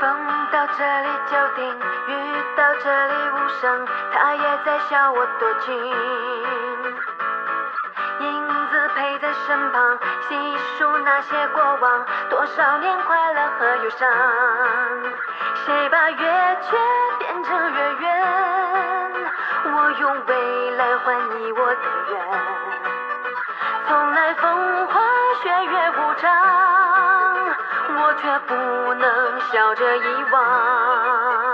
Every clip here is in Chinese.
风到这里就停雨到这里无声它也在笑我多情影子陪在身旁细数那些过往多少年快乐和忧伤谁把月缺变成月圆我用未来换你我的缘从来风花雪月无常。我却不能笑着遗忘。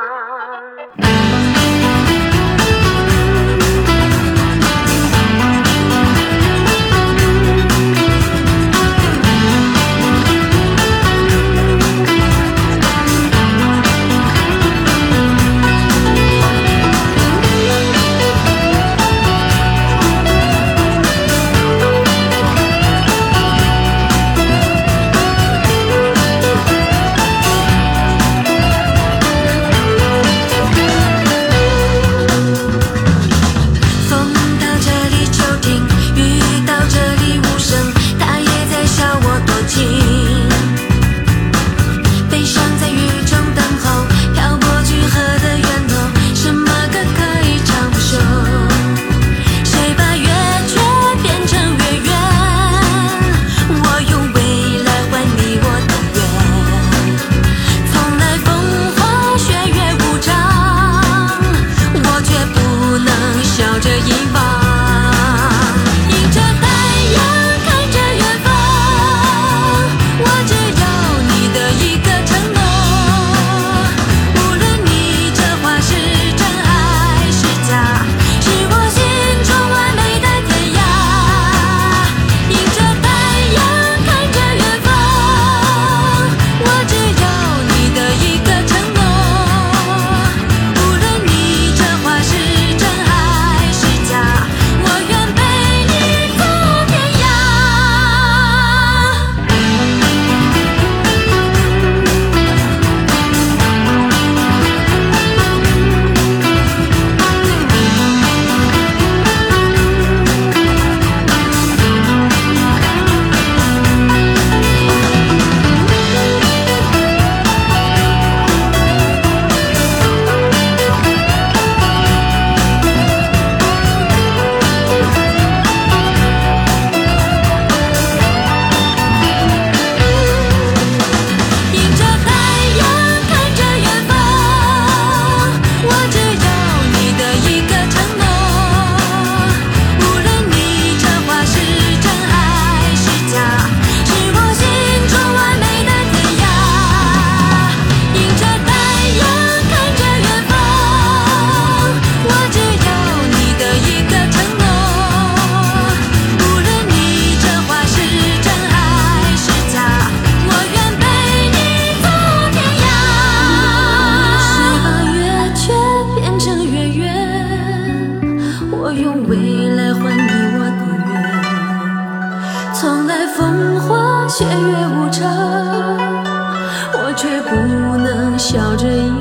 岁月无常，我却不能笑着。